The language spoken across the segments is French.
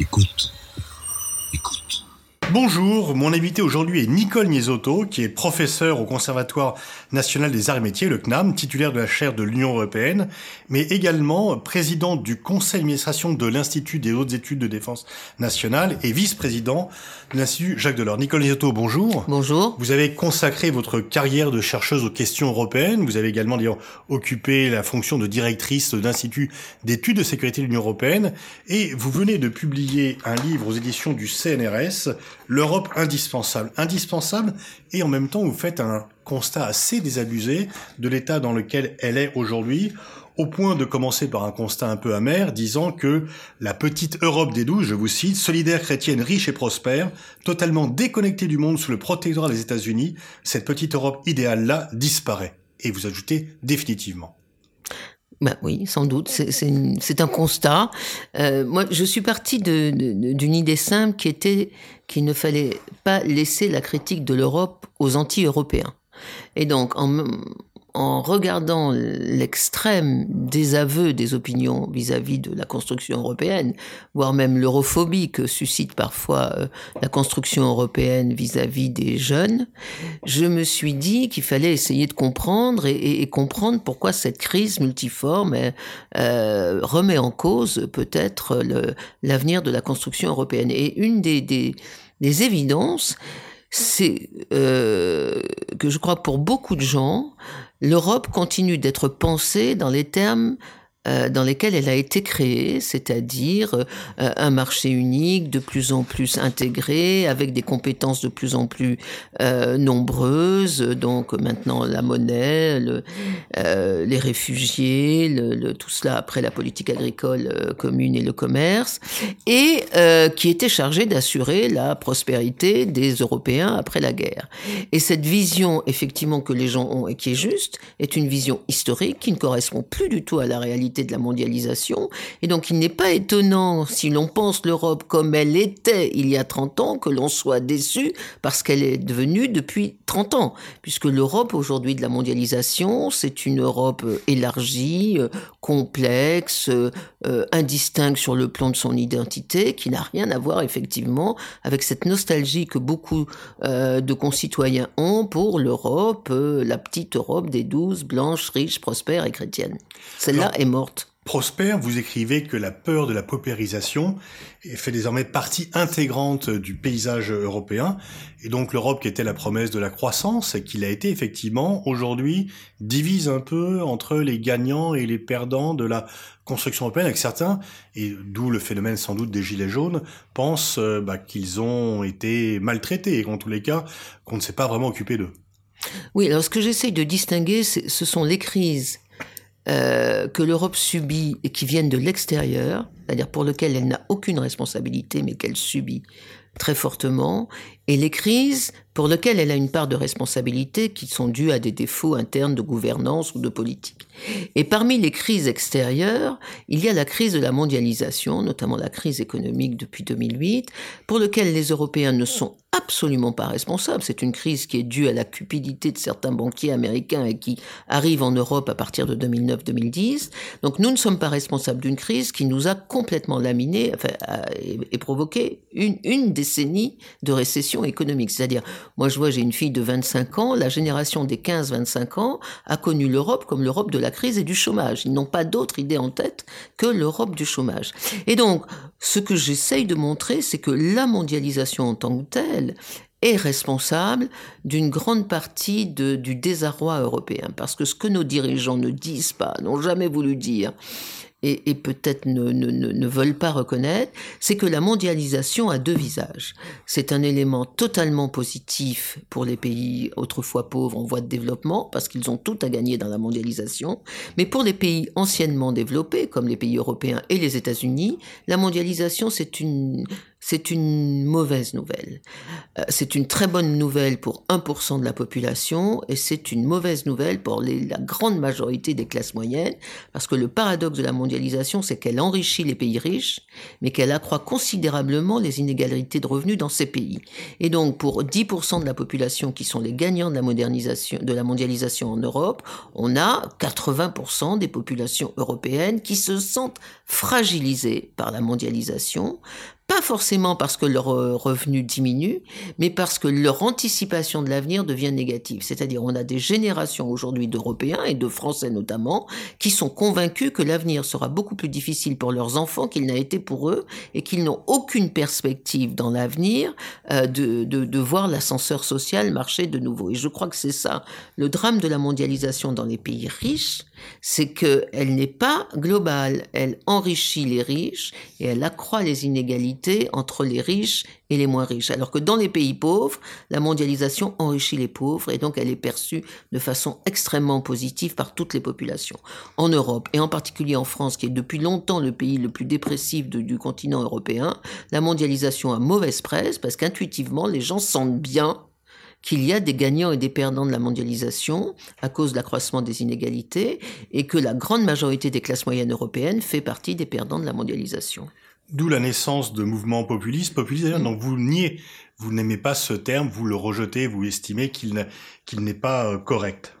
Écoute. Bonjour, mon invité aujourd'hui est Nicole Niesotto, qui est professeur au Conservatoire national des arts et métiers, le CNAM, titulaire de la chaire de l'Union européenne, mais également président du conseil d'administration de l'Institut des hautes études de défense nationale et vice-président de l'Institut Jacques Delors. Nicole Niesotto, bonjour. Bonjour. Vous avez consacré votre carrière de chercheuse aux questions européennes. Vous avez également d'ailleurs occupé la fonction de directrice d'Institut d'études de sécurité de l'Union européenne et vous venez de publier un livre aux éditions du CNRS, l'Europe indispensable. Indispensable, et en même temps, vous faites un constat assez désabusé de l'état dans lequel elle est aujourd'hui, au point de commencer par un constat un peu amer, disant que la petite Europe des douze, je vous cite, solidaire, chrétienne, riche et prospère, totalement déconnectée du monde sous le protectorat des États-Unis, cette petite Europe idéale-là disparaît. Et vous ajoutez définitivement. Ben oui, sans doute, c'est un constat. Euh, moi, je suis partie d'une idée simple qui était qu'il ne fallait pas laisser la critique de l'Europe aux anti-européens. Et donc, en, en regardant l'extrême désaveu des opinions vis-à-vis de la construction européenne, voire même l'europhobie que suscite parfois euh, la construction européenne vis-à-vis des jeunes, je me suis dit qu'il fallait essayer de comprendre et, comprendre pourquoi cette crise multiforme euh, remet en cause peut-être l'avenir de la construction européenne. Et une des, des évidences, c'est euh, que je crois pour beaucoup de gens, l'Europe continue d'être pensée dans les termes dans lesquels elle a été créée, c'est-à-dire euh, un marché unique de plus en plus intégré, avec des compétences de plus en plus euh, nombreuses, donc maintenant la monnaie, le, les réfugiés, tout cela après la politique agricole commune et le commerce, et qui était chargé d'assurer la prospérité des Européens après la guerre. Et cette vision, effectivement, que les gens ont et qui est juste, est une vision historique qui ne correspond plus du tout à la réalité de la mondialisation. Et donc il n'est pas étonnant, si l'on pense l'Europe comme elle était il y a 30 ans, que l'on soit déçu parce qu'elle est devenue depuis 30 ans. Puisque l'Europe aujourd'hui de la mondialisation, c'est une Europe euh, élargie, euh, complexe, euh, indistincte sur le plan de son identité, qui n'a rien à voir effectivement avec cette nostalgie que beaucoup de concitoyens ont pour l'Europe, la petite Europe des douze, blanches, riches, prospères et chrétiennes. Celle-là est morte Prosper, vous écrivez que la peur de la paupérisation fait désormais partie intégrante du paysage européen, et donc l'Europe qui était la promesse de la croissance, et qu'il a été effectivement aujourd'hui divise un peu entre les gagnants et les perdants de la construction européenne, avec certains, et d'où le phénomène sans doute des gilets jaunes, pensent euh, bah, qu'ils ont été maltraités, et qu'en tous les cas, qu'on ne s'est pas vraiment occupé d'eux. Oui, alors ce que j'essaye de distinguer, ce sont les crises euh, que l'Europe subit et qui viennent de l'extérieur, c'est-à-dire pour lequel elle n'a aucune responsabilité mais qu'elle subit très fortement, et les crises pour lesquelles elle a une part de responsabilité qui sont dues à des défauts internes de gouvernance ou de politique. Et parmi les crises extérieures, il y a la crise de la mondialisation, notamment la crise économique depuis 2008, pour laquelle les Européens ne sont absolument pas responsables. C'est une crise qui est due à la cupidité de certains banquiers américains et qui arrive en Europe à partir de 2009-2010. Donc nous ne sommes pas responsables d'une crise qui nous a complètement laminé et, provoqué une, une décennie de récession économique. C'est-à-dire, moi je vois, j'ai une fille de 25 ans, la génération des 15-25 ans a connu l'Europe comme l'Europe de la crise et du chômage. Ils n'ont pas d'autre idée en tête que l'Europe du chômage. Et donc, ce que j'essaye de montrer, c'est que la mondialisation en tant que telle est responsable d'une grande partie du désarroi européen. Parce que ce que nos dirigeants ne disent pas, n'ont jamais voulu dire, et, peut-être ne, ne, veulent pas reconnaître, c'est que la mondialisation a deux visages. C'est un élément totalement positif pour les pays autrefois pauvres en voie de développement, parce qu'ils ont tout à gagner dans la mondialisation, mais pour les pays anciennement développés, comme les pays européens et les États-Unis, la mondialisation, c'est une, c'est une mauvaise nouvelle. Euh, c'est une très bonne nouvelle pour 1% de la population et c'est une mauvaise nouvelle pour la grande majorité des classes moyennes parce que le paradoxe de la mondialisation, c'est qu'elle enrichit les pays riches, mais qu'elle accroît considérablement les inégalités de revenus dans ces pays. Et donc, pour 10% de la population qui sont les gagnants de la de la mondialisation en Europe, on a 80% des populations européennes qui se sentent fragilisées par la mondialisation pas forcément parce que leurs euh, revenus diminuent, mais parce que leur anticipation de l'avenir devient négative. C'est-à-dire, on a des générations aujourd'hui d'Européens et de Français notamment qui sont convaincus que l'avenir sera beaucoup plus difficile pour leurs enfants qu'il n'a été pour eux et qu'ils n'ont aucune perspective dans l'avenir euh, de, de, de voir l'ascenseur social marcher de nouveau. Et je crois que c'est ça le drame de la mondialisation dans les pays riches, c'est qu'elle n'est pas globale, elle enrichit les riches et elle accroît les inégalités entre les riches et les moins riches. Alors que dans les pays pauvres, la mondialisation enrichit les pauvres et donc elle est perçue de façon extrêmement positive par toutes les populations. En Europe et en particulier en France, qui est depuis longtemps le pays le plus dépressif du continent européen, la mondialisation a mauvaise presse parce qu'intuitivement les gens sentent bien qu'il y a des gagnants et des perdants de la mondialisation à cause de l'accroissement des inégalités et que la grande majorité des classes moyennes européennes fait partie des perdants de la mondialisation. D'où la naissance de mouvements populistes. Populistes, d'ailleurs, donc vous niez, vous n'aimez pas ce terme, vous le rejetez, vous estimez qu'il n'est pas euh, correct.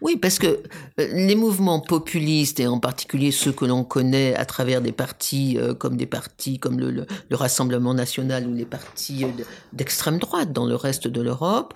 Oui, parce que euh, les mouvements populistes, et en particulier ceux que l'on connaît à travers des partis euh, comme des partis comme le, le, Rassemblement national ou les partis d'extrême droite dans le reste de l'Europe,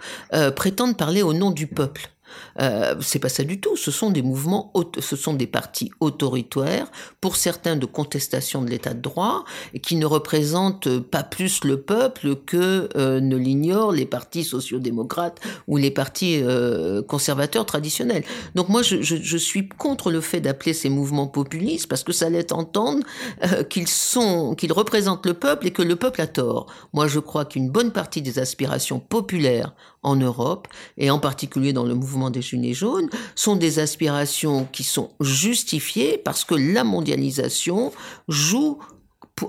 prétendent parler au nom du peuple. Euh, c'est pas ça du tout. Ce sont des mouvements, ce sont des partis autoritaires, pour certains de contestation de l'état de droit, qui ne représentent pas plus le peuple que euh, ne l'ignorent les partis sociaux-démocrates ou les partis euh, conservateurs traditionnels. Donc moi, je, je, je, suis contre le fait d'appeler ces mouvements populistes parce que ça laisse entendre euh, qu'ils sont, qu'ils représentent le peuple et que le peuple a tort. Moi, je crois qu'une bonne partie des aspirations populaires en Europe, et en particulier dans le mouvement des Gilets jaunes, sont des aspirations qui sont justifiées parce que la mondialisation joue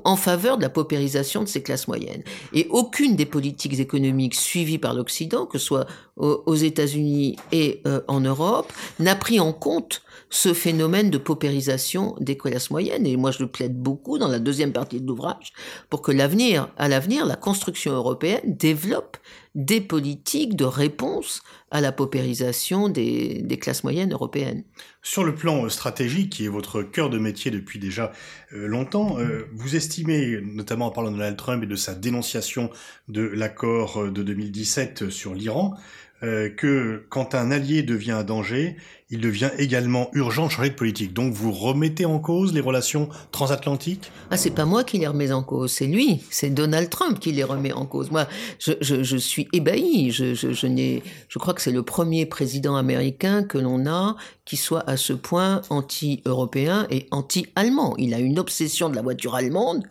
en faveur de la paupérisation de ces classes moyennes. Et aucune des politiques économiques suivies par l'Occident, que ce soit aux États-Unis et euh, en Europe, n'a pris en compte ce phénomène de paupérisation des classes moyennes. Et moi, je le plaide beaucoup dans la deuxième partie de l'ouvrage pour que l'avenir, à l'avenir, la construction européenne développe des politiques de réponse à la paupérisation des, des, classes moyennes européennes. Sur le plan stratégique, qui est votre cœur de métier depuis déjà euh, longtemps, euh, vous estimez, notamment en parlant de Donald Trump et de sa dénonciation de l'accord de 2017 sur l'Iran, euh, que quand un allié devient un danger, il devient également urgent de changer de politique. Donc vous remettez en cause les relations transatlantiques? Ah, c'est pas moi qui les remets en cause, c'est lui, c'est Donald Trump qui les remet en cause. Moi, je, suis ébahi. Je, je, je crois que c'est le premier président américain que l'on a qui soit à ce point anti-européen et anti-allemand. Il a une obsession de la voiture allemande.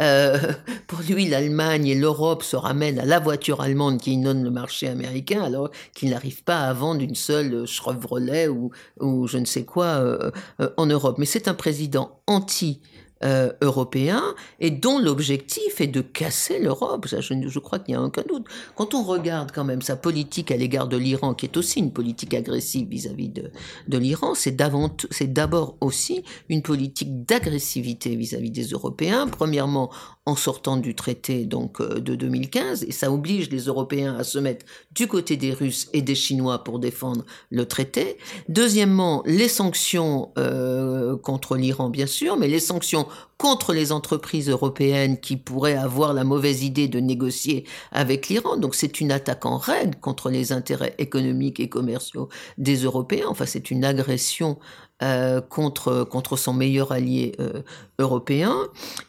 Euh, pour lui, l'Allemagne et l'Europe se ramènent à la voiture allemande qui inonde le marché américain, alors qu'il n'arrive pas à vendre une seule Chevrolet ou ou, je ne sais quoi euh, euh, en Europe. Mais c'est un président anti euh, européen et dont l'objectif est de casser l'Europe. Je, je, crois qu'il n'y a aucun doute. Quand on regarde quand même sa politique à l'égard de l'Iran, qui est aussi une politique agressive vis-à-vis de, de l'Iran, c'est d'abord aussi une politique d'agressivité vis-à-vis des Européens. Premièrement, en sortant du traité donc euh, de 2015, et ça oblige les Européens à se mettre du côté des Russes et des Chinois pour défendre le traité. Deuxièmement, les sanctions euh, contre l'Iran, bien sûr, mais les sanctions contre les entreprises européennes qui pourraient avoir la mauvaise idée de négocier avec l'Iran. Donc c'est une attaque en règle contre les intérêts économiques et commerciaux des Européens. Enfin, c'est une agression euh, contre contre son meilleur allié euh, européen.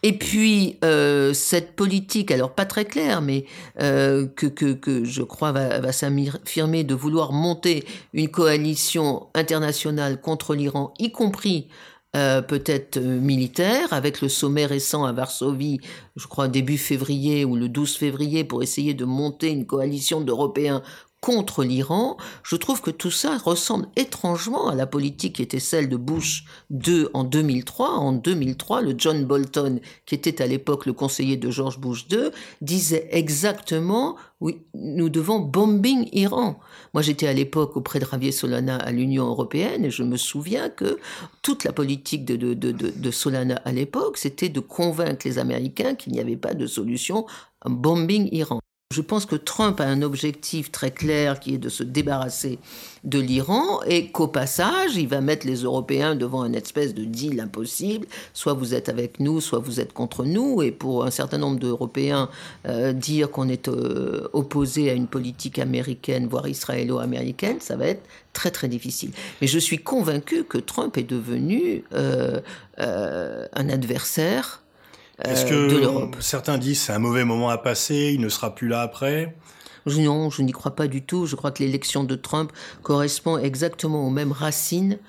Et puis euh, cette politique, alors pas très claire, mais euh, que, que, que je crois va, va s'affirmer de vouloir monter une coalition internationale contre l'Iran, y compris euh, peut-être euh, militaire, avec le sommet récent à Varsovie, je crois début février ou le 12 février, pour essayer de monter une coalition d'Européens contre l'Iran, je trouve que tout ça ressemble étrangement à la politique qui était celle de Bush II en 2003. En 2003, le John Bolton, qui était à l'époque le conseiller de George Bush II, disait exactement oui, nous devons bombing Iran. Moi, j'étais à l'époque auprès de Javier Solana à l'Union européenne et je me souviens que toute la politique de, de Solana à l'époque, c'était de convaincre les Américains qu'il n'y avait pas de solution bombing Iran. Je pense que Trump a un objectif très clair qui est de se débarrasser de l'Iran et qu'au passage, il va mettre les Européens devant une espèce de deal impossible. Soit vous êtes avec nous, soit vous êtes contre nous. Et pour un certain nombre d'Européens, euh, dire qu'on est euh, opposé à une politique américaine, voire israélo-américaine, ça va être très très difficile. Mais je suis convaincu que Trump est devenu euh, un adversaire est-ce euh, que certains disent c'est un mauvais moment à passer, il ne sera plus là après? Non, je n'y crois pas du tout. Je crois que l'élection de Trump correspond exactement aux mêmes racines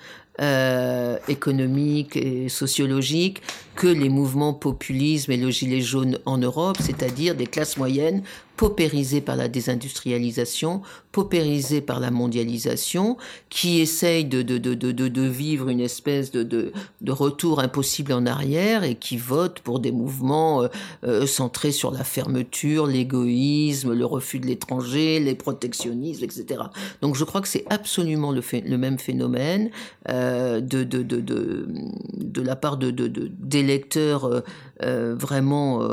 euh, économiques et sociologiques que les mouvements populisme et le gilet jaune en Europe, c'est-à-dire des classes moyennes paupérisées par la désindustrialisation, paupérisées par la mondialisation, qui essayent de, de, de, de vivre une espèce de, de, retour impossible en arrière et qui votent pour des mouvements euh, euh, centrés sur la fermeture, l'égoïsme, le refus de l'étranger, les protectionnismes, etc. Donc je crois que c'est absolument le, le même phénomène euh, de, de, la part de, de, de, des lecteurs vraiment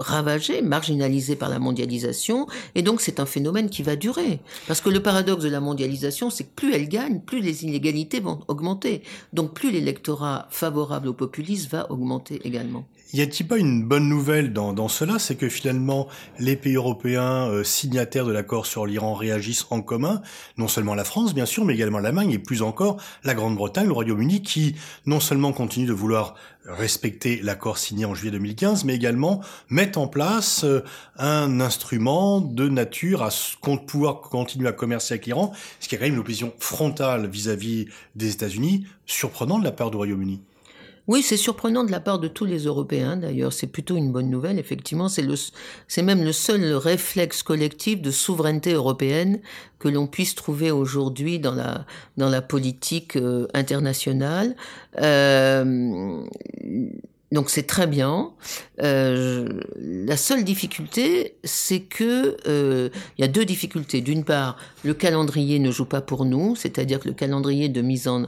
ravagés, marginalisés par la mondialisation, et donc c'est un phénomène qui va durer. Parce que le paradoxe de la mondialisation, c'est que plus elle gagne, plus les inégalités vont augmenter. Donc plus l'électorat favorable au populisme va augmenter également. Y a-t-il pas une bonne nouvelle dans, dans cela? C'est que finalement, les pays européens euh, signataires de l'accord sur l'Iran réagissent en commun, non seulement la France, bien sûr, mais également l'Allemagne et plus encore la Grande-Bretagne, le Royaume-Uni, qui non seulement continue de vouloir respecter l'accord signé en juillet 2015, mais également mettent en place euh, un instrument de nature à pouvoir continuer à commercer avec l'Iran, ce qui est quand même une opposition frontale vis-à-vis -vis des États-Unis, surprenant de la part du Royaume-Uni. Oui, c'est surprenant de la part de tous les Européens, d'ailleurs. C'est plutôt une bonne nouvelle, effectivement. C'est, même le seul réflexe collectif de souveraineté européenne que l'on puisse trouver aujourd'hui dans la, dans la politique euh, internationale. Euh, donc c'est très bien. Euh, la seule difficulté, c'est que euh, il y a deux difficultés. D'une part, le calendrier ne joue pas pour nous, c'est-à-dire que le calendrier de mise en,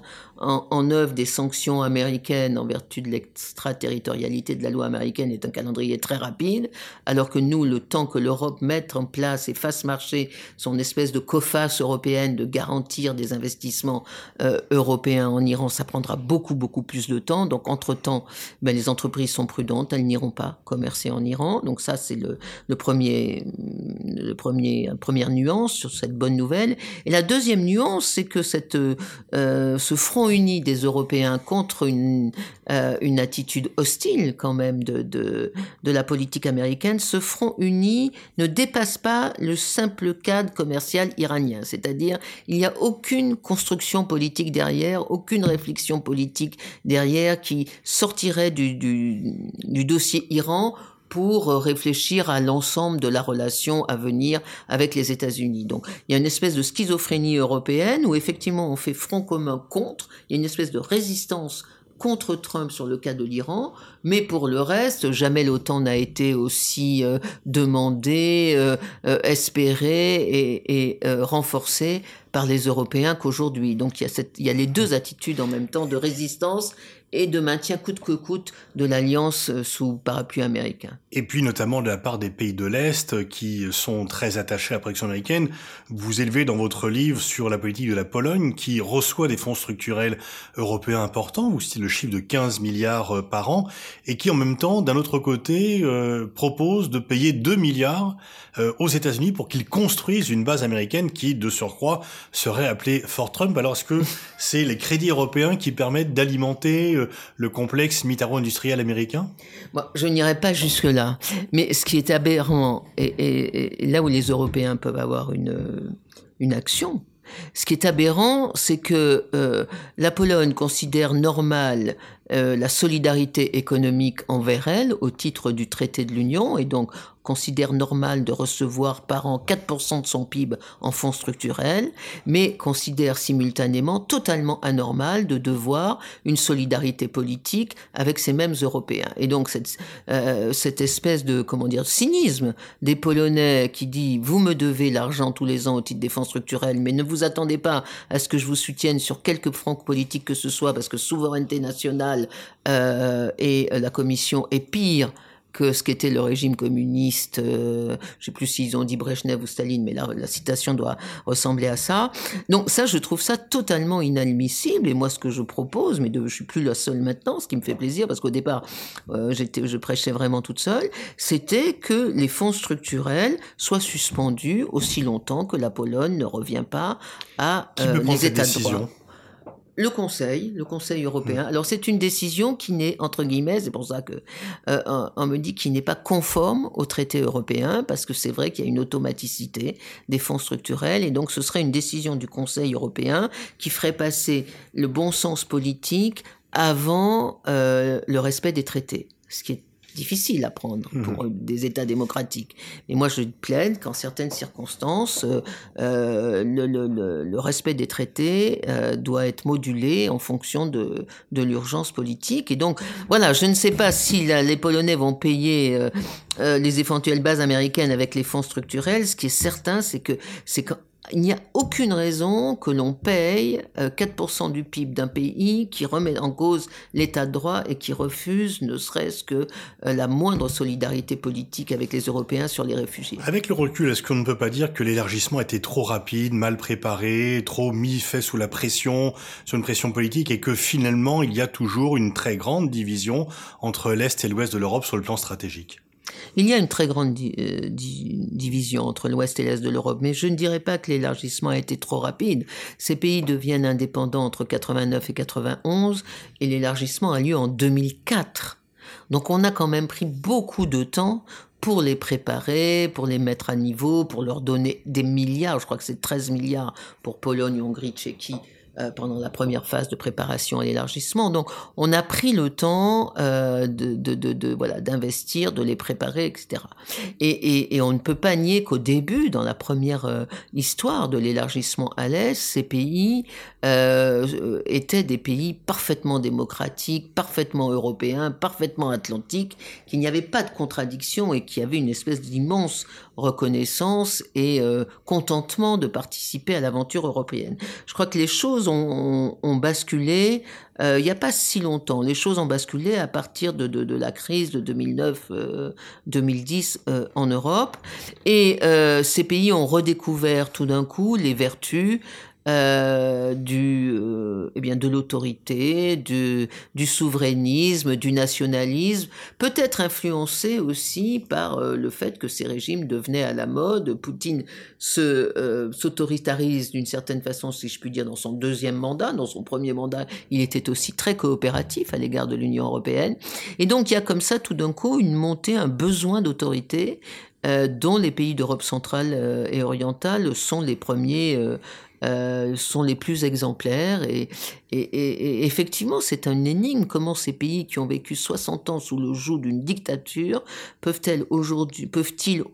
œuvre des sanctions américaines en vertu de l'extraterritorialité de la loi américaine est un calendrier très rapide, alors que nous, le temps que l'Europe mette en place et fasse marcher son espèce de coface européenne de garantir des investissements euh, européens en Iran, ça prendra beaucoup beaucoup plus de temps. Donc entre temps, ben, les entreprises sont prudentes, elles n'iront pas commercer en Iran. Donc ça, c'est le, premier, le premier, première nuance sur cette bonne nouvelle. Et la deuxième nuance, c'est que cette, euh, ce front uni des Européens contre une, euh, une attitude hostile quand même de, de, de la politique américaine, ce front uni ne dépasse pas le simple cadre commercial iranien. C'est-à-dire, il n'y a aucune construction politique derrière, aucune réflexion politique derrière qui sortirait du, dossier Iran pour réfléchir à l'ensemble de la relation à venir avec les États-Unis. Donc il y a une espèce de schizophrénie européenne où effectivement on fait front commun contre, il y a une espèce de résistance contre Trump sur le cas de l'Iran, mais pour le reste, jamais l'OTAN n'a été aussi euh, demandé, euh, euh, espéré et, et renforcé par les Européens qu'aujourd'hui. Donc il y a les deux attitudes en même temps de résistance et de maintien coûte que coûte de l'alliance euh, sous parapluie américain. Et puis notamment de la part des pays de l'Est qui sont très attachés à la protection américaine. Vous élevez dans votre livre sur la politique de la Pologne qui reçoit des fonds structurels européens importants, vous citez le chiffre de 15 milliards euh, par an, et qui en même temps, d'un autre côté, euh, propose de payer 2 milliards euh, aux États-Unis pour qu'ils construisent une base américaine qui, de surcroît, serait appelée Fort Trump. Alors est-ce que c'est les crédits européens qui permettent d'alimenter euh, le complexe militaro-industriel américain Je n'irai pas jusque-là. Mais ce qui est aberrant, et, là où les Européens peuvent avoir une, une action, ce qui est aberrant, c'est que euh, la Pologne considère normal euh, la solidarité économique envers elle au titre du traité de l'Union et donc considère normal de recevoir par an 4% de son PIB en fonds structurels, mais considère simultanément totalement anormal de devoir une solidarité politique avec ces mêmes Européens. Et donc cette, euh, espèce de comment dire cynisme des Polonais qui dit vous me devez l'argent tous les ans au titre des fonds structurels, mais ne vous attendez pas à ce que je vous soutienne sur quelques francs politiques que ce soit parce que souveraineté nationale euh, et la Commission est pire que ce qu'était le régime communiste. Euh, je sais plus s'ils ont dit Brezhnev ou Staline, mais la, la citation doit ressembler à ça. Donc ça, je trouve ça totalement inadmissible. Et moi, ce que je propose, mais de, je suis plus la seule maintenant, ce qui me fait plaisir, parce qu'au départ, euh, j'étais, je prêchais vraiment toute seule, c'était que les fonds structurels soient suspendus aussi longtemps que la Pologne ne revient pas à euh, les États de droit. Le Conseil, le Conseil Mmh. européen. Alors c'est une décision qui n'est entre guillemets, c'est pour ça que euh, on me dit qu'il n'est pas conforme au traité européen parce que c'est vrai qu'il y a une automaticité des fonds structurels et donc ce serait une décision du Conseil européen qui ferait passer le bon sens politique avant euh, le respect des traités, ce qui est difficile à prendre pour euh, des États démocratiques. Mais moi, je plaide qu'en certaines circonstances, euh, euh, le, le- le- le respect des traités euh, doit être modulé en fonction de, de l'urgence politique. Et donc, voilà, je ne sais pas si la- les Polonais vont payer euh, les éventuelles bases américaines avec les fonds structurels. Ce qui est certain, c'est que c'est quand il n'y a aucune raison que l'on paye euh, 4% du PIB d'un pays qui remet en cause l'état de droit et qui refuse ne serait-ce que euh, la moindre solidarité politique avec les Européens sur les réfugiés. Avec le recul, est-ce qu'on ne peut pas dire que l'élargissement était trop rapide, mal préparé, trop mis fait sous la pression, sous une pression politique, et que finalement il y a toujours une très grande division entre l'Est et l'Ouest de l'Europe sur le plan stratégique? Il y a une très grande euh, di- division entre l'Ouest et l'Est de l'Europe, mais je ne dirais pas que l'élargissement a été trop rapide. Ces pays deviennent indépendants entre 89 et 91, et l'élargissement a lieu en 2004. Donc on a quand même pris beaucoup de temps pour les préparer, pour les mettre à niveau, pour leur donner des milliards, je crois que c'est 13 milliards pour Pologne, Hongrie, Tchéquie, euh, pendant la première phase de préparation à l'élargissement. Donc, on a pris le temps euh, de, d'investir, de les préparer, etc. Et, on ne peut pas nier qu'au début, dans la première euh, histoire de l'élargissement à l'est, ces pays étaient des pays parfaitement démocratiques, parfaitement européens, parfaitement atlantiques, qu'il n'y avait pas de contradiction et qu'il y avait une espèce d'immense reconnaissance et contentement de participer à l'aventure européenne. Je crois que les choses ont, ont, basculé euh, il n'y a pas si longtemps. Les choses ont basculé à partir de, de, la crise de 2009-2010 euh, en Europe. Et euh, ces pays ont redécouvert tout d'un coup les vertus euh, du, euh, eh bien, de l'autorité, du, du souverainisme, du nationalisme, peut-être influencé aussi par euh, le fait que ces régimes devenaient à la mode. Poutine se euh, s'autoritarise d'une certaine façon, si je puis dire, dans son deuxième mandat. Dans son premier mandat, il était aussi très coopératif à l'égard de l'Union européenne. Et donc, il y a comme ça tout d'un coup une montée, un besoin d'autorité. Euh, dont les pays d'Europe centrale et orientale sont les premiers euh, sont les plus exemplaires. Et, et, et, effectivement c'est un énigme. Comment ces pays qui ont vécu 60 ans sous le joug d'une dictature peuvent-ils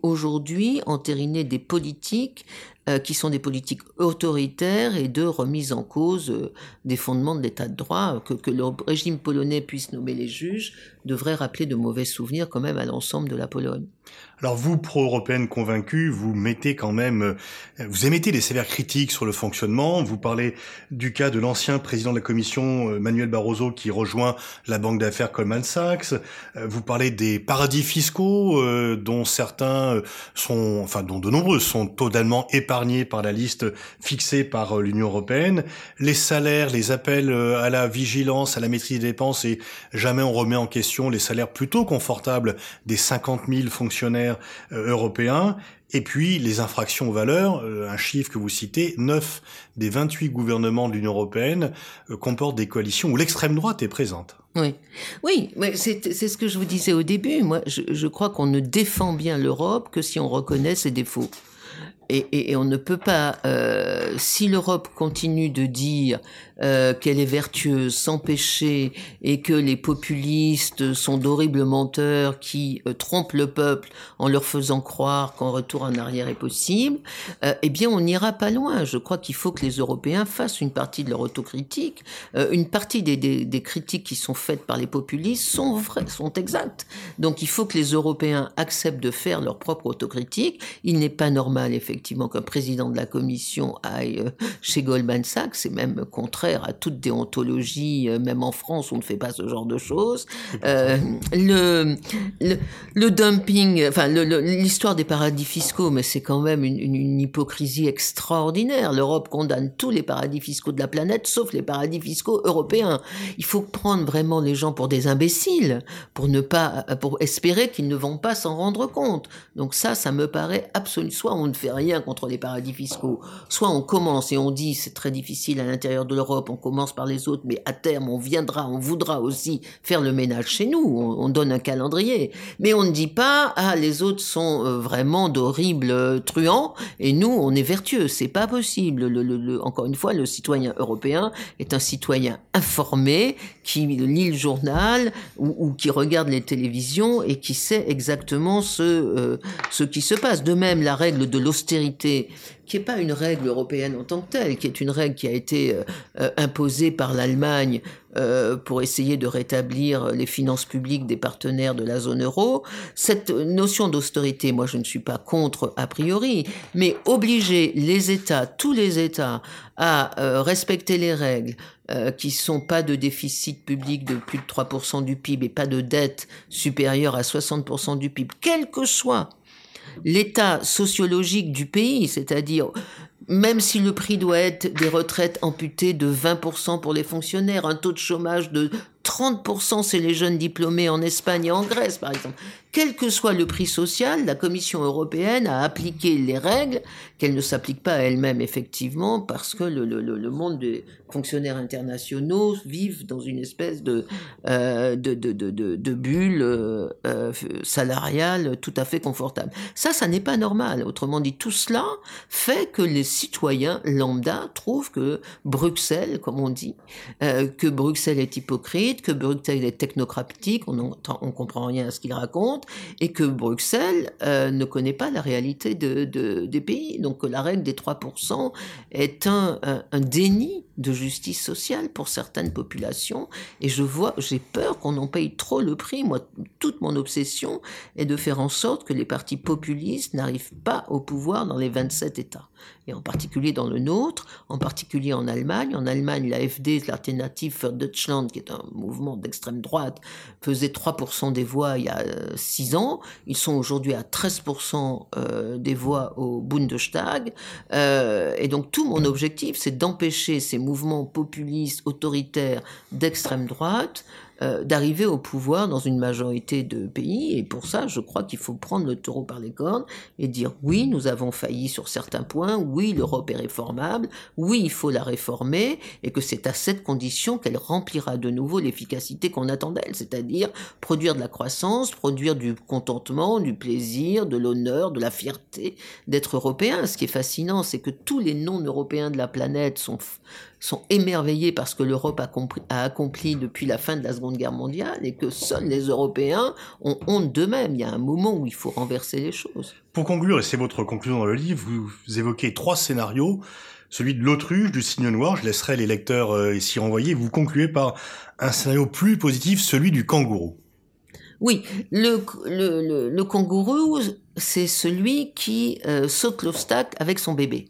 aujourd'hui entériner des politiques euh, qui sont des politiques autoritaires et de remise en cause euh, des fondements de l'état de droit que, que le régime polonais puisse nommer les juges devrait rappeler de mauvais souvenirs quand même à l'ensemble de la Pologne. Alors vous, pro-européenne convaincue, vous mettez quand même, euh, vous émettez des sévères critiques sur le fonctionnement. Vous parlez du cas de l'ancien président de la Commission, euh, Manuel Barroso, qui rejoint la banque d'affaires Goldman Sachs. Euh, Vous parlez des paradis fiscaux, dont certains sont, enfin dont de nombreux sont totalement épargnés par la liste fixée par l'Union européenne. Les salaires, les appels à la vigilance, à la maîtrise des dépenses, et jamais on remet en question les salaires plutôt confortables des 50 000 fonctionnaires euh, européens. Et puis les infractions aux valeurs, euh, un chiffre que vous citez, 9 des 28 gouvernements de l'Union européenne euh, comportent des coalitions où l'extrême droite est présente. Oui, oui, c'est ce que je vous disais au début. Moi, je, je crois qu'on ne défend bien l'Europe que si on reconnaît ses défauts. Et, on ne peut pas, euh, si l'Europe continue de dire euh, qu'elle est vertueuse, sans péché, et que les populistes sont d'horribles menteurs qui euh, trompent le peuple en leur faisant croire qu'un retour en arrière est possible, eh bien on n'ira pas loin. Je crois qu'il faut que les Européens fassent une partie de leur autocritique. Une partie des, des, critiques qui sont faites par les populistes sont vraies, sont exactes. Donc il faut que les Européens acceptent de faire leur propre autocritique. Il n'est pas normal, effectivement effectivement qu'un président de la commission aille euh, chez Goldman Sachs. C'est même contraire à toute déontologie, euh, même en France, on ne fait pas ce genre de choses. Euh, le, le, dumping, enfin l'histoire des paradis fiscaux, mais c'est quand même une, hypocrisie extraordinaire. L'Europe condamne tous les paradis fiscaux de la planète, sauf les paradis fiscaux européens. Il faut prendre vraiment les gens pour des imbéciles, pour ne pas, pour espérer qu'ils ne vont pas s'en rendre compte. Donc ça, ça me paraît absolu. Soit on ne fait rien contre les paradis fiscaux, soit on commence et on dit c'est très difficile à l'intérieur de l'Europe, on commence par les autres, mais à terme on viendra, on voudra aussi faire le ménage chez nous. On, donne un calendrier, mais on ne dit pas ah les autres sont euh, vraiment d'horribles euh, truands et nous on est vertueux. C'est pas possible. Le, encore une fois, le citoyen européen est un citoyen informé qui lit le journal ou, ou qui regarde les télévisions et qui sait exactement ce, euh, ce qui se passe. De même, la règle de l'austérité, qui n'est pas une règle européenne en tant que telle, qui est une règle qui a été euh, euh, imposée par l'Allemagne pour essayer de rétablir les finances publiques des partenaires de la zone euro. Cette notion d'austérité, moi je ne suis pas contre a priori, mais obliger les États, tous les États, à respecter les règles, euh, qui sont pas de déficit public de plus de 3% du PIB et pas de dette supérieure à 60% du PIB, quel que soit l'état sociologique du pays, c'est-à-dire même si le prix doit être des retraites amputées de 20% pour les fonctionnaires, un taux de chômage de 30% c'est les jeunes diplômés en Espagne et en Grèce par exemple. Quel que soit le prix social, la Commission européenne a appliqué les règles qu'elle ne s'applique pas à elle-même effectivement parce que le, monde des fonctionnaires internationaux vivent dans une espèce de, euh, bulle euh, euh, salariale tout à fait confortable. Ça, ça n'est pas normal. Autrement dit, tout cela fait que les citoyens lambda trouvent que Bruxelles, comme on dit, que Bruxelles est hypocrite, que Bruxelles est technocratique, on ne comprend rien à ce qu'il raconte, et que Bruxelles euh, ne connaît pas la réalité de, de, des pays. Donc la règle des 3% est un, déni de justice sociale pour certaines populations, et je vois, j'ai peur qu'on en paye trop le prix. Moi, toute mon obsession est de faire en sorte que les partis populistes n'arrivent pas au pouvoir dans les 27 États et en particulier dans le nôtre, en particulier en Allemagne. En Allemagne, l'AFD, l'Alternative für Deutschland, qui est un mouvement d'extrême droite, faisait 3% des voix il y a 6 euh, ans. Ils sont aujourd'hui à 13% euh, des voix au Bundestag. Euh, et donc tout mon objectif, c'est d'empêcher ces mouvements populistes, autoritaires d'extrême droite euh, d'arriver au pouvoir dans une majorité de pays. Et pour ça, je crois qu'il faut prendre le taureau par les cornes et dire oui, nous avons failli sur certains points, oui, l'Europe est réformable, oui, il faut la réformer, et que c'est à cette condition qu'elle remplira de nouveau l'efficacité qu'on attend d'elle, c'est-à-dire produire de la croissance, produire du contentement, du plaisir, de l'honneur, de la fierté d'être européen. Ce qui est fascinant, c'est que tous les non-européens de la planète sont sont émerveillés par ce que l'Europe a, a, accompli depuis la fin de la Seconde Guerre mondiale et que seuls les Européens ont honte d'eux-mêmes. Il y a un moment où il faut renverser les choses. Pour conclure, et c'est votre conclusion dans le livre, vous évoquez trois scénarios. Celui de l'autruche, du signe noir, je laisserai les lecteurs euh, s'y renvoyer. Vous concluez par un scénario plus positif, celui du kangourou. Oui, le, le, le, le kangourou, c'est celui qui euh, saute l'obstacle avec son bébé.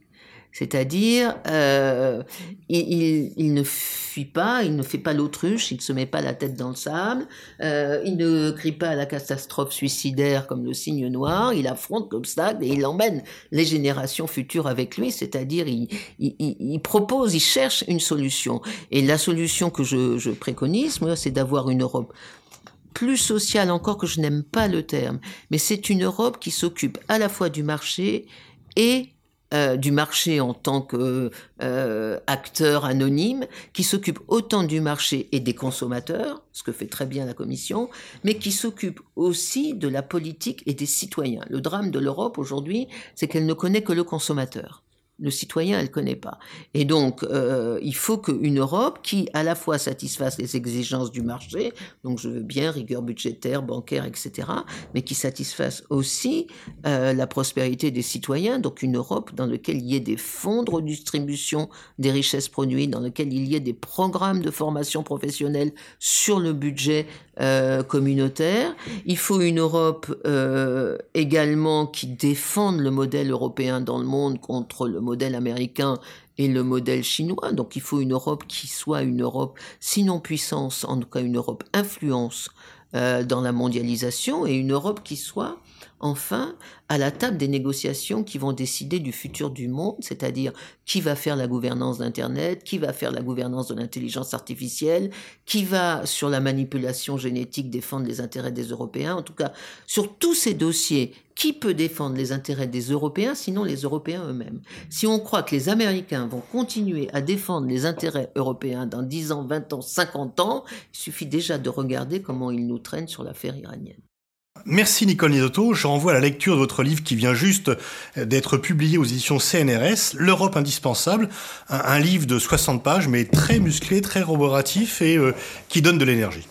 C'est-à-dire, euh, il, il, ne fuit pas, il ne fait pas l'autruche, il ne se met pas la tête dans le sable, euh, il ne crie pas à la catastrophe suicidaire comme le signe noir, il affronte l'obstacle et il emmène les générations futures avec lui, c'est-à-dire il, il, il, propose, il cherche une solution. Et la solution que je, je préconise, moi, c'est d'avoir une Europe plus sociale encore que je n'aime pas le terme, mais c'est une Europe qui s'occupe à la fois du marché et euh, du marché en tant que euh, acteur anonyme, qui s'occupe autant du marché et des consommateurs, ce que fait très bien la Commission, mais qui s'occupe aussi de la politique et des citoyens. Le drame de l'Europe aujourd'hui, c'est qu'elle ne connaît que le consommateur le citoyen, elle ne connaît pas. Et donc, euh, il faut qu'une Europe qui, à la fois, satisfasse les exigences du marché, donc je veux bien rigueur budgétaire, bancaire, etc., mais qui satisfasse aussi euh, la prospérité des citoyens, donc une Europe dans laquelle il y ait des fonds de redistribution des richesses produites, dans lequel il y ait des programmes de formation professionnelle sur le budget euh, communautaire. Il faut une Europe euh, également qui défende le modèle européen dans le monde contre le modèle américain et le modèle chinois. Donc il faut une Europe qui soit une Europe, sinon puissance, en tout cas une Europe influence euh, dans la mondialisation et une Europe qui soit enfin à la table des négociations qui vont décider du futur du monde, c'est-à-dire qui va faire la gouvernance d'Internet, qui va faire la gouvernance de l'intelligence artificielle, qui va sur la manipulation génétique défendre les intérêts des Européens, en tout cas sur tous ces dossiers, qui peut défendre les intérêts des Européens sinon les Européens eux-mêmes? Si on croit que les Américains vont continuer à défendre les intérêts européens dans 10 ans, 20 ans, 50 ans, il suffit déjà de regarder comment ils nous traînent sur l'affaire iranienne. Merci Nicole Nidotto. Je renvoie à la lecture de votre livre qui vient juste d'être publié aux éditions CNRS, L'Europe indispensable, un, livre de 60 pages mais très musclé, très roboratif et euh, qui donne de l'énergie.